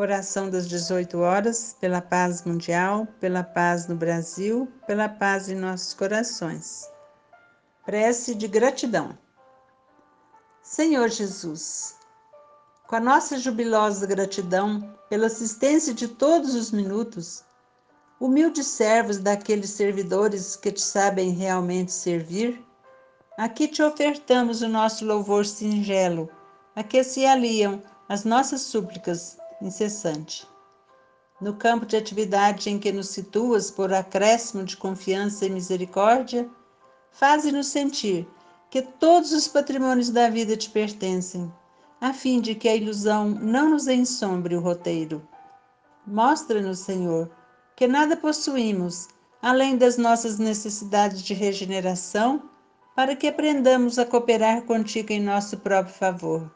Oração das 18 horas, pela paz mundial, pela paz no Brasil, pela paz em nossos corações. Prece de gratidão. Senhor Jesus, com a nossa jubilosa gratidão pela assistência de todos os minutos, humildes servos daqueles servidores que te sabem realmente servir, aqui te ofertamos o nosso louvor singelo, a que se aliam as nossas súplicas incessante. No campo de atividade em que nos situas por acréscimo de confiança e misericórdia, faze-nos sentir que todos os patrimônios da vida te pertencem, a fim de que a ilusão não nos ensombre o roteiro. Mostra-nos, Senhor, que nada possuímos além das nossas necessidades de regeneração, para que aprendamos a cooperar contigo em nosso próprio favor.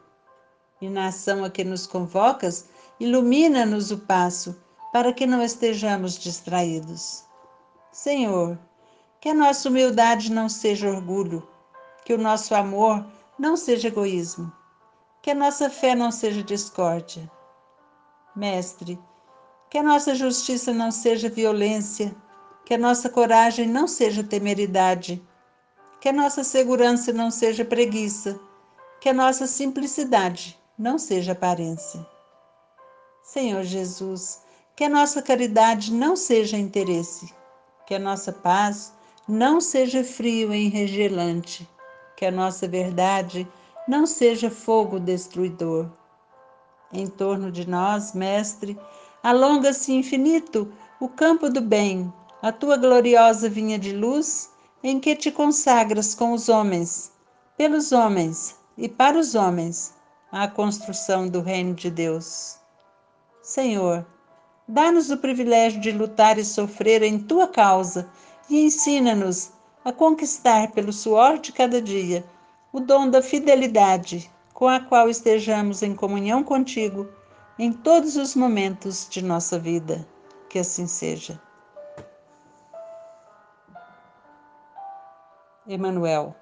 E na ação a que nos convocas, ilumina-nos o passo, para que não estejamos distraídos. Senhor, que a nossa humildade não seja orgulho, que o nosso amor não seja egoísmo, que a nossa fé não seja discórdia. Mestre, que a nossa justiça não seja violência, que a nossa coragem não seja temeridade, que a nossa segurança não seja preguiça, que a nossa simplicidade não seja aparência. Senhor Jesus, que a nossa caridade não seja interesse, que a nossa paz não seja frio e enregelante, que a nossa verdade não seja fogo destruidor. Em torno de nós, Mestre, alonga-se infinito o campo do bem, a tua gloriosa vinha de luz, em que te consagras com os homens, pelos homens e para os homens, à construção do reino de Deus. Senhor, dá-nos o privilégio de lutar e sofrer em tua causa e ensina-nos a conquistar pelo suor de cada dia o dom da fidelidade com a qual estejamos em comunhão contigo em todos os momentos de nossa vida. Que assim seja. Emanuel